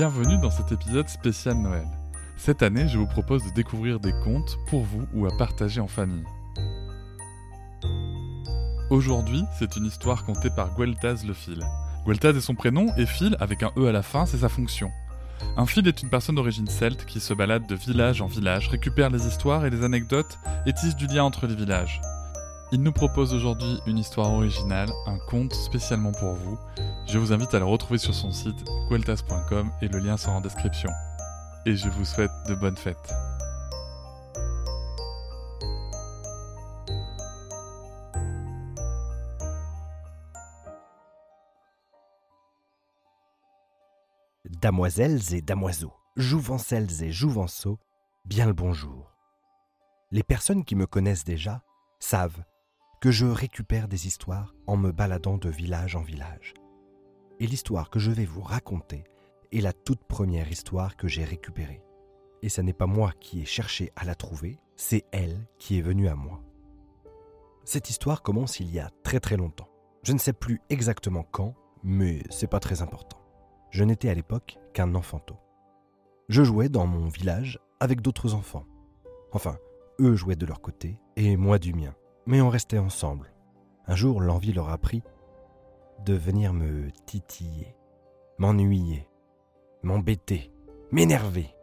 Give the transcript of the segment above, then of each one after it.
Bienvenue dans cet épisode spécial Noël. Cette année, je vous propose de découvrir des contes pour vous ou à partager en famille. Aujourd'hui, c'est une histoire contée par Gueltaz le fil. Gueltaz est son prénom et fil, avec un E à la fin, c'est sa fonction. Un fil est une personne d'origine celte qui se balade de village en village, récupère les histoires et les anecdotes et tisse du lien entre les villages. Il nous propose aujourd'hui une histoire originale, un conte spécialement pour vous. Je vous invite à le retrouver sur son site gueltas.com et le lien sera en description. Et je vous souhaite de bonnes fêtes. Damoiselles et damoiseaux, jouvencelles et jouvenceaux, bien le bonjour. Les personnes qui me connaissent déjà savent que je récupère des histoires en me baladant de village en village. Et l'histoire que je vais vous raconter est la toute première histoire que j'ai récupérée. Et ce n'est pas moi qui ai cherché à la trouver, c'est elle qui est venue à moi. Cette histoire commence il y a très très longtemps. Je ne sais plus exactement quand, mais c'est pas très important. Je n'étais à l'époque qu'un enfanteau. Je jouais dans mon village avec d'autres enfants. Enfin, eux jouaient de leur côté et moi du mien mais on restait ensemble. Un jour, l'envie leur a pris de venir me titiller, m'ennuyer, m'embêter, m'énerver.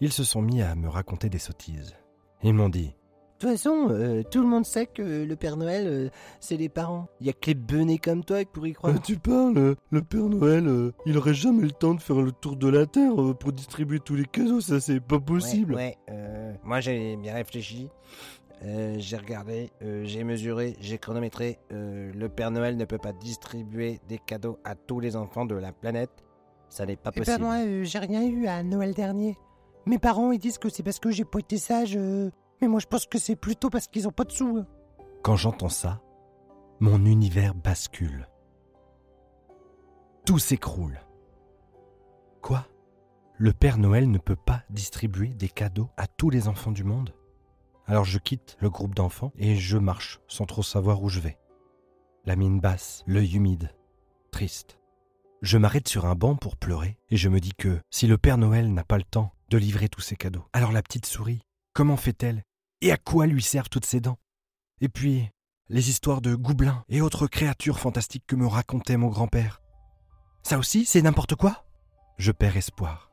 Ils se sont mis à me raconter des sottises. Ils m'ont dit De toute façon, euh, tout le monde sait que le Père Noël, euh, c'est les parents. Il y a que les benets comme toi pour y croire. Euh, tu parles, le Père Noël, il aurait jamais le temps de faire le tour de la Terre pour distribuer tous les cadeaux, ça c'est pas possible. Ouais, moi j'ai bien réfléchi. Euh, j'ai regardé, euh, j'ai mesuré, j'ai chronométré. Euh, le Père Noël ne peut pas distribuer des cadeaux à tous les enfants de la planète. Ça n'est pas Eh ben, possible. moi, j'ai rien eu à Noël dernier. Mes parents, ils disent que c'est parce que j'ai pas été sage. Mais moi, je pense que c'est plutôt parce qu'ils ont pas de sous. hein. Quand j'entends ça, mon univers bascule. Tout s'écroule. Quoi? Le Père Noël ne peut pas distribuer des cadeaux à tous les enfants du monde? Alors je quitte le groupe d'enfants et je marche sans trop savoir où je vais. La mine basse, l'œil humide, triste. Je m'arrête sur un banc pour pleurer et je me dis que si le Père Noël n'a pas le temps de livrer tous ses cadeaux, alors la petite souris, comment fait-elle? Et à quoi lui servent toutes ses dents? Et puis, les histoires de goublins et autres créatures fantastiques que me racontait mon grand-père. Ça aussi, c'est n'importe quoi? Je perds espoir.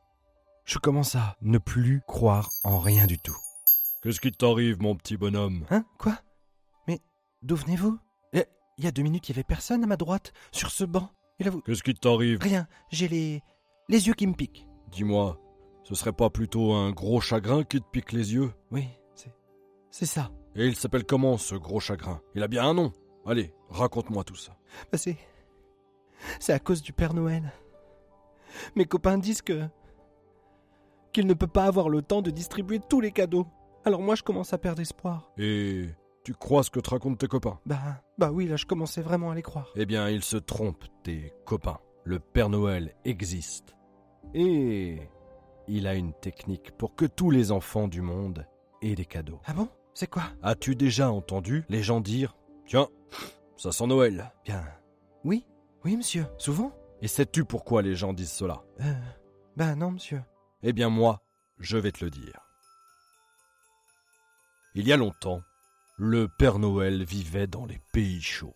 Je commence à ne plus croire en rien du tout. Qu'est-ce qui t'arrive, mon petit bonhomme? Hein? Quoi? Mais d'où venez-vous? Il y a deux minutes, il y avait personne à ma droite, sur ce banc. Et là, vous... Qu'est-ce qui t'arrive? Rien, j'ai les... les yeux qui me piquent. Dis-moi, ce serait pas plutôt un gros chagrin qui te pique les yeux? Oui, c'est... c'est ça. Et il s'appelle comment, ce gros chagrin? Il a bien un nom Allez, raconte-moi tout ça. Bah, c'est... C'est à cause du Père Noël. Mes copains disent que... qu'il ne peut pas avoir le temps de distribuer tous les cadeaux. Alors moi, je commence à perdre espoir. Et tu crois ce que te racontent tes copains? Bah, bah oui, là, je commençais vraiment à les croire. Eh bien, ils se trompent, tes copains. Le Père Noël existe. Et il a une technique pour que tous les enfants du monde aient des cadeaux. Ah bon? C'est quoi? As-tu déjà entendu les gens dire Tiens, ça sent Noël Bien... Oui, oui, monsieur. Souvent Et sais-tu pourquoi les gens disent cela? Euh... Bah non, monsieur. Eh bien moi, je vais te le dire. Il y a longtemps, le Père Noël vivait dans les pays chauds.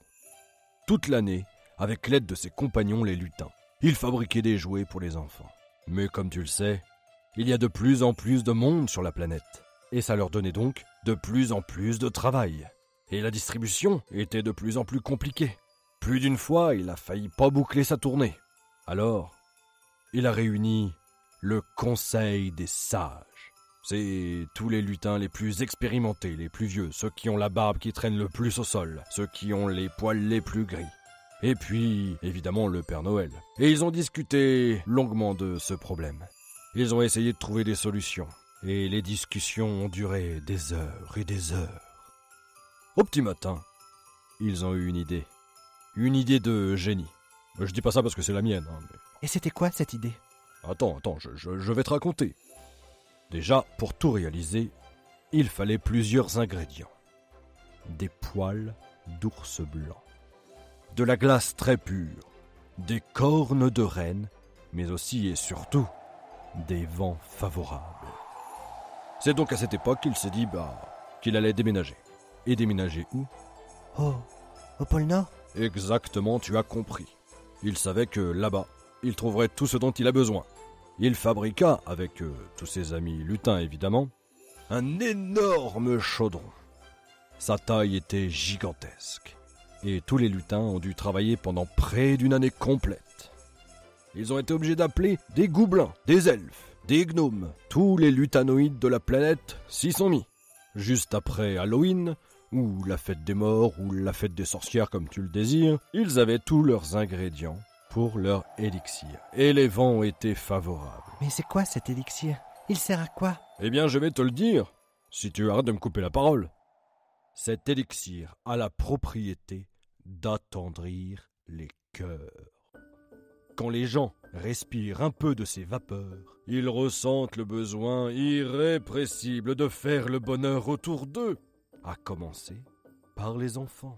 Toute l'année, avec l'aide de ses compagnons les lutins, il fabriquait des jouets pour les enfants. Mais comme tu le sais, il y a de plus en plus de monde sur la planète, et ça leur donnait donc de plus en plus de travail. Et la distribution était de plus en plus compliquée. Plus d'une fois, il a failli pas boucler sa tournée. Alors, il a réuni le Conseil des Sages. C'est tous les lutins les plus expérimentés, les plus vieux, ceux qui ont la barbe qui traîne le plus au sol, ceux qui ont les poils les plus gris. Et puis, évidemment, le Père Noël. Et ils ont discuté longuement de ce problème. Ils ont essayé de trouver des solutions. Et les discussions ont duré des heures et des heures. Au petit matin, ils ont eu une idée. Une idée de génie. Je dis pas ça parce que c'est la mienne. Hein, mais... Et c'était quoi cette idée? Attends, attends, je, je, je vais te raconter. Déjà, pour tout réaliser, il fallait plusieurs ingrédients. Des poils d'ours blanc, de la glace très pure, des cornes de renne, mais aussi et surtout des vents favorables. C'est donc à cette époque qu'il s'est dit bah, qu'il allait déménager. Et déménager où? Oh, au pôle Nord? Exactement, tu as compris. Il savait que là-bas, il trouverait tout ce dont il a besoin. Il fabriqua, avec euh, tous ses amis lutins évidemment, un énorme chaudron. Sa taille était gigantesque, et tous les lutins ont dû travailler pendant près d'une année complète. Ils ont été obligés d'appeler des goublins, des elfes, des gnomes. Tous les lutanoïdes de la planète s'y sont mis. Juste après Halloween, ou la fête des morts, ou la fête des sorcières comme tu le désires, ils avaient tous leurs ingrédients pour leur élixir. Et les vents ont été favorables. Mais c'est quoi cet élixir? Il sert à quoi? Eh bien, je vais te le dire, si tu arrêtes de me couper la parole. Cet élixir a la propriété d'attendrir les cœurs. Quand les gens respirent un peu de ces vapeurs, ils ressentent le besoin irrépressible de faire le bonheur autour d'eux, à commencer par les enfants.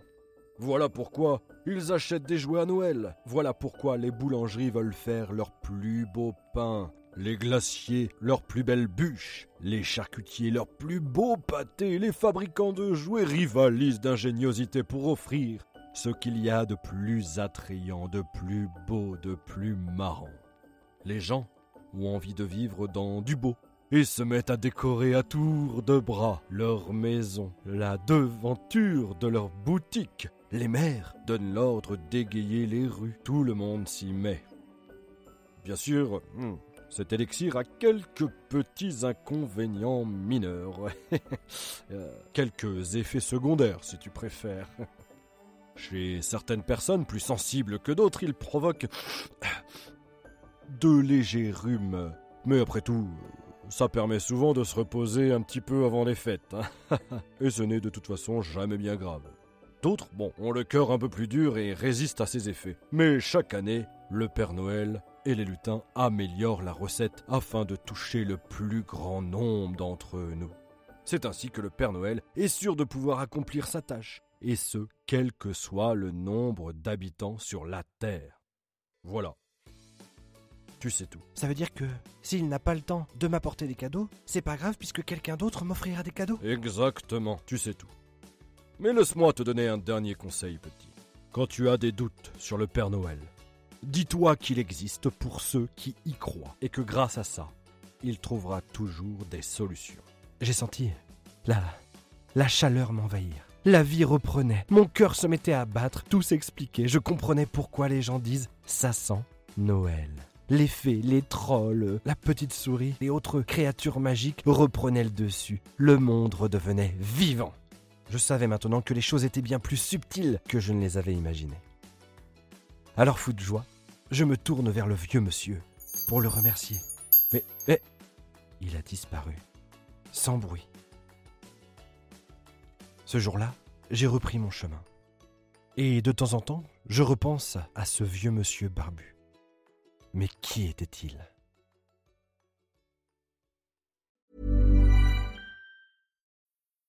Voilà pourquoi ils achètent des jouets à Noël. Voilà pourquoi les boulangeries veulent faire leurs plus beaux pains, les glaciers leurs plus belles bûches, les charcutiers leurs plus beaux pâtés, les fabricants de jouets rivalisent d'ingéniosité pour offrir ce qu'il y a de plus attrayant, de plus beau, de plus marrant. Les gens ont envie de vivre dans du beau et se mettent à décorer à tour de bras leur maison, la devanture de leur boutique. Les maires donnent l'ordre d'égayer les rues. Tout le monde s'y met. Bien sûr, hmm, cet élixir a quelques petits inconvénients mineurs. Euh, quelques effets secondaires, si tu préfères. Chez certaines personnes plus sensibles que d'autres, il provoque de légers rhumes. Mais après tout, ça permet souvent de se reposer un petit peu avant les fêtes. hein. et ce n'est de toute façon jamais bien grave. D'autres, bon, ont le cœur un peu plus dur et résistent à ses effets. Mais chaque année, le Père Noël et les lutins améliorent la recette afin de toucher le plus grand nombre d'entre nous. C'est ainsi que le Père Noël est sûr de pouvoir accomplir sa tâche, et ce, quel que soit le nombre d'habitants sur la Terre. Voilà. Tu sais tout. Ça veut dire que s'il n'a pas le temps de m'apporter des cadeaux, c'est pas grave puisque quelqu'un d'autre m'offrira des cadeaux? Exactement, tu sais tout. Mais laisse-moi te donner un dernier conseil, petit. Quand tu as des doutes sur le Père Noël, dis-toi qu'il existe pour ceux qui y croient et que grâce à ça, il trouvera toujours des solutions. J'ai senti la la chaleur m'envahir. La vie reprenait, mon cœur se mettait à battre, tout s'expliquait, je comprenais pourquoi les gens disent ça sent Noël. Les fées, les trolls, la petite souris et autres créatures magiques reprenaient le dessus. Le monde redevenait vivant. Je savais maintenant que les choses étaient bien plus subtiles que je ne les avais imaginées. Alors fou de joie, je me tourne vers le vieux monsieur pour le remercier. Mais, mais, il a disparu, sans bruit. Ce jour-là, j'ai repris mon chemin. Et de temps en temps, je repense à ce vieux monsieur barbu. Mais qui était-il?